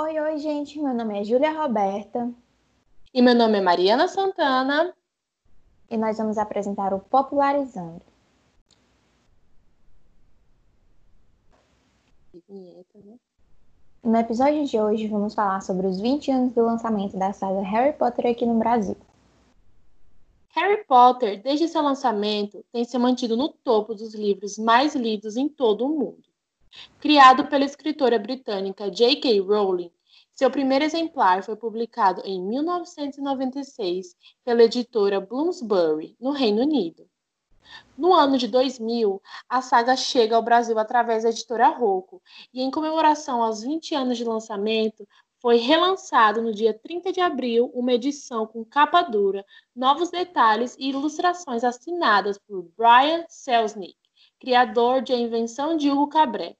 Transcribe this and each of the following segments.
Oi, oi, gente. Meu nome é Júlia Roberta. E meu nome é Mariana Santana. E nós vamos apresentar o Popularizando. Né? No episódio de hoje, vamos falar sobre os 20 anos do lançamento da saga Harry Potter aqui no Brasil. Harry Potter, desde seu lançamento, tem se mantido no topo dos livros mais lidos em todo o mundo. Criado pela escritora britânica J.K. Rowling, seu primeiro exemplar foi publicado em 1996 pela editora Bloomsbury, no Reino Unido. No ano de 2000, a saga chega ao Brasil através da editora Rocco, e em comemoração aos 20 anos de lançamento, foi relançado no dia 30 de abril uma edição com capa dura, novos detalhes e ilustrações assinadas por Brian Selznick criador de A Invenção de Hugo Cabret.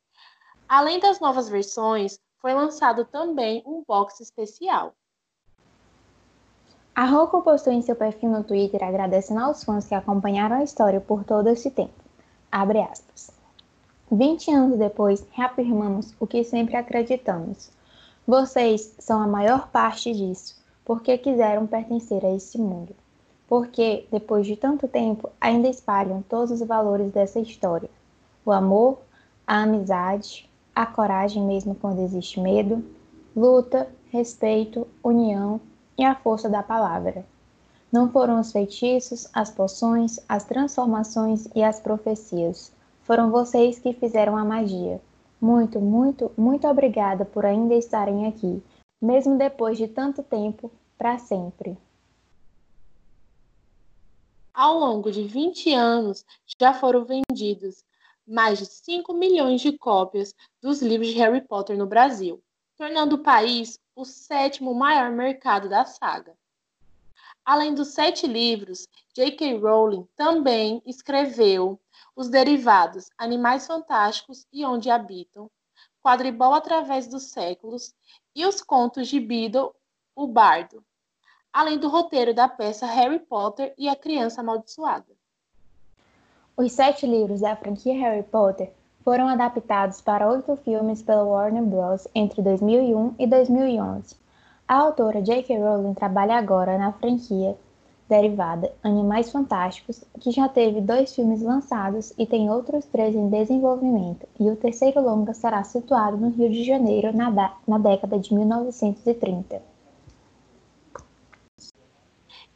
Além das novas versões, foi lançado também um box especial. A Rocco postou em seu perfil no Twitter agradecendo aos fãs que acompanharam a história por todo esse tempo. Abre aspas. 20 anos depois, reafirmamos o que sempre acreditamos. Vocês são a maior parte disso, porque quiseram pertencer a esse mundo porque, depois de tanto tempo, ainda espalham todos os valores dessa história: o amor, a amizade, a coragem mesmo quando existe medo, luta, respeito, união e a força da palavra. Não foram os feitiços, as poções, as transformações e as profecias. Foram vocês que fizeram a magia. Muito, muito, muito obrigada por ainda estarem aqui, mesmo depois de tanto tempo, para sempre. Ao longo de 20 anos, já foram vendidos mais de 5 milhões de cópias dos livros de Harry Potter no Brasil, tornando o país o sétimo maior mercado da saga. Além dos sete livros, J.K. Rowling também escreveu os derivados Animais Fantásticos e Onde Habitam, Quadribol através dos séculos e os contos de Beedle, o Bardo, além do roteiro da peça Harry Potter e a Criança Amaldiçoada. Os sete livros da franquia Harry Potter foram adaptados para oito filmes pela Warner Bros. entre 2001 e 2011. A autora J.K. Rowling trabalha agora na franquia derivada Animais Fantásticos, que já teve dois filmes lançados e tem outros três em desenvolvimento, e o terceiro longa será situado no Rio de Janeiro na, na década de 1930.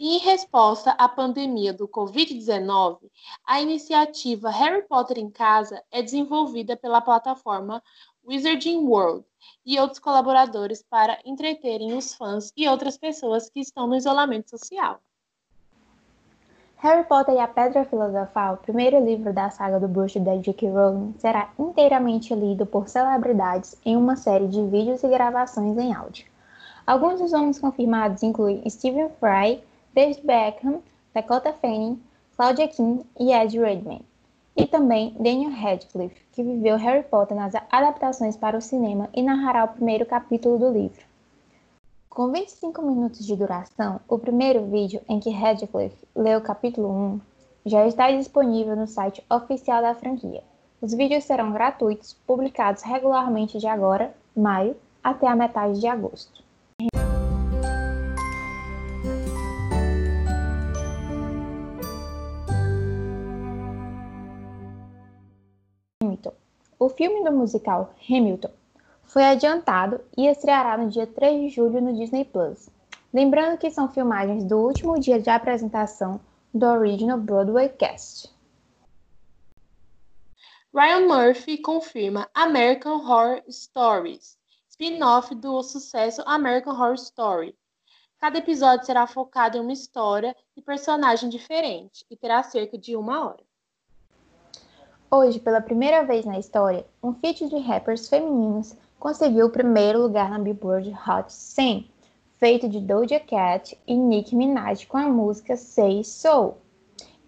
Em resposta à pandemia do Covid-19, a iniciativa Harry Potter em Casa é desenvolvida pela plataforma Wizarding World e outros colaboradores para entreterem os fãs e outras pessoas que estão no isolamento social. Harry Potter e a Pedra Filosofal, primeiro livro da saga do bruxo da J.K. Rowling, será inteiramente lido por celebridades em uma série de vídeos e gravações em áudio. Alguns dos nomes confirmados incluem Stephen Fry, David Beckham, Dakota Fanning, Claudia King e Ed Redmayne. E também Daniel Radcliffe, que viveu Harry Potter nas adaptações para o cinema e narrará o primeiro capítulo do livro. Com 25 minutos de duração, o primeiro vídeo em que Radcliffe lê o capítulo 1 já está disponível no site oficial da franquia. Os vídeos serão gratuitos, publicados regularmente de agora, maio, até a metade de agosto. O filme do musical Hamilton foi adiantado e estreará no dia 3 de julho no Disney Plus. Lembrando que são filmagens do último dia de apresentação do Original Broadway Cast. Ryan Murphy confirma American Horror Stories, spin-off do sucesso American Horror Story. Cada episódio será focado em uma história e personagem diferente e terá cerca de uma hora. Hoje, pela primeira vez na história, um feat de rappers femininos conseguiu o primeiro lugar na Billboard Hot 100, feito de Doja Cat e Nicki Minaj com a música Say So.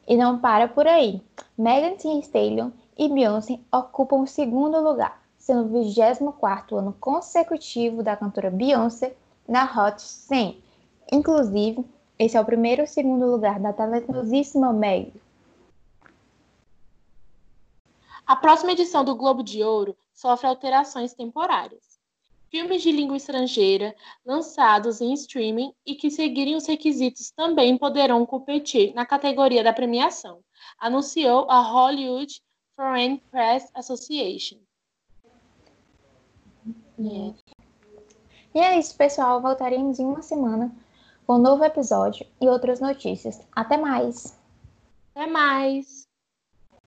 E não para por aí. Megan Thee Stallion e Beyoncé ocupam o segundo lugar, sendo o 24º ano consecutivo da cantora Beyoncé na Hot 100. Inclusive, esse é o primeiro e segundo lugar da talentosíssima Meg, a próxima edição do Globo de Ouro sofre alterações temporárias. filmes de língua estrangeira lançados em streaming e que seguirem os requisitos também poderão competir na categoria da premiação, anunciou a Hollywood Foreign Press Association. Yeah. E é isso, pessoal. Voltaremos em uma semana com um novo episódio e outras notícias. Até mais! Até mais!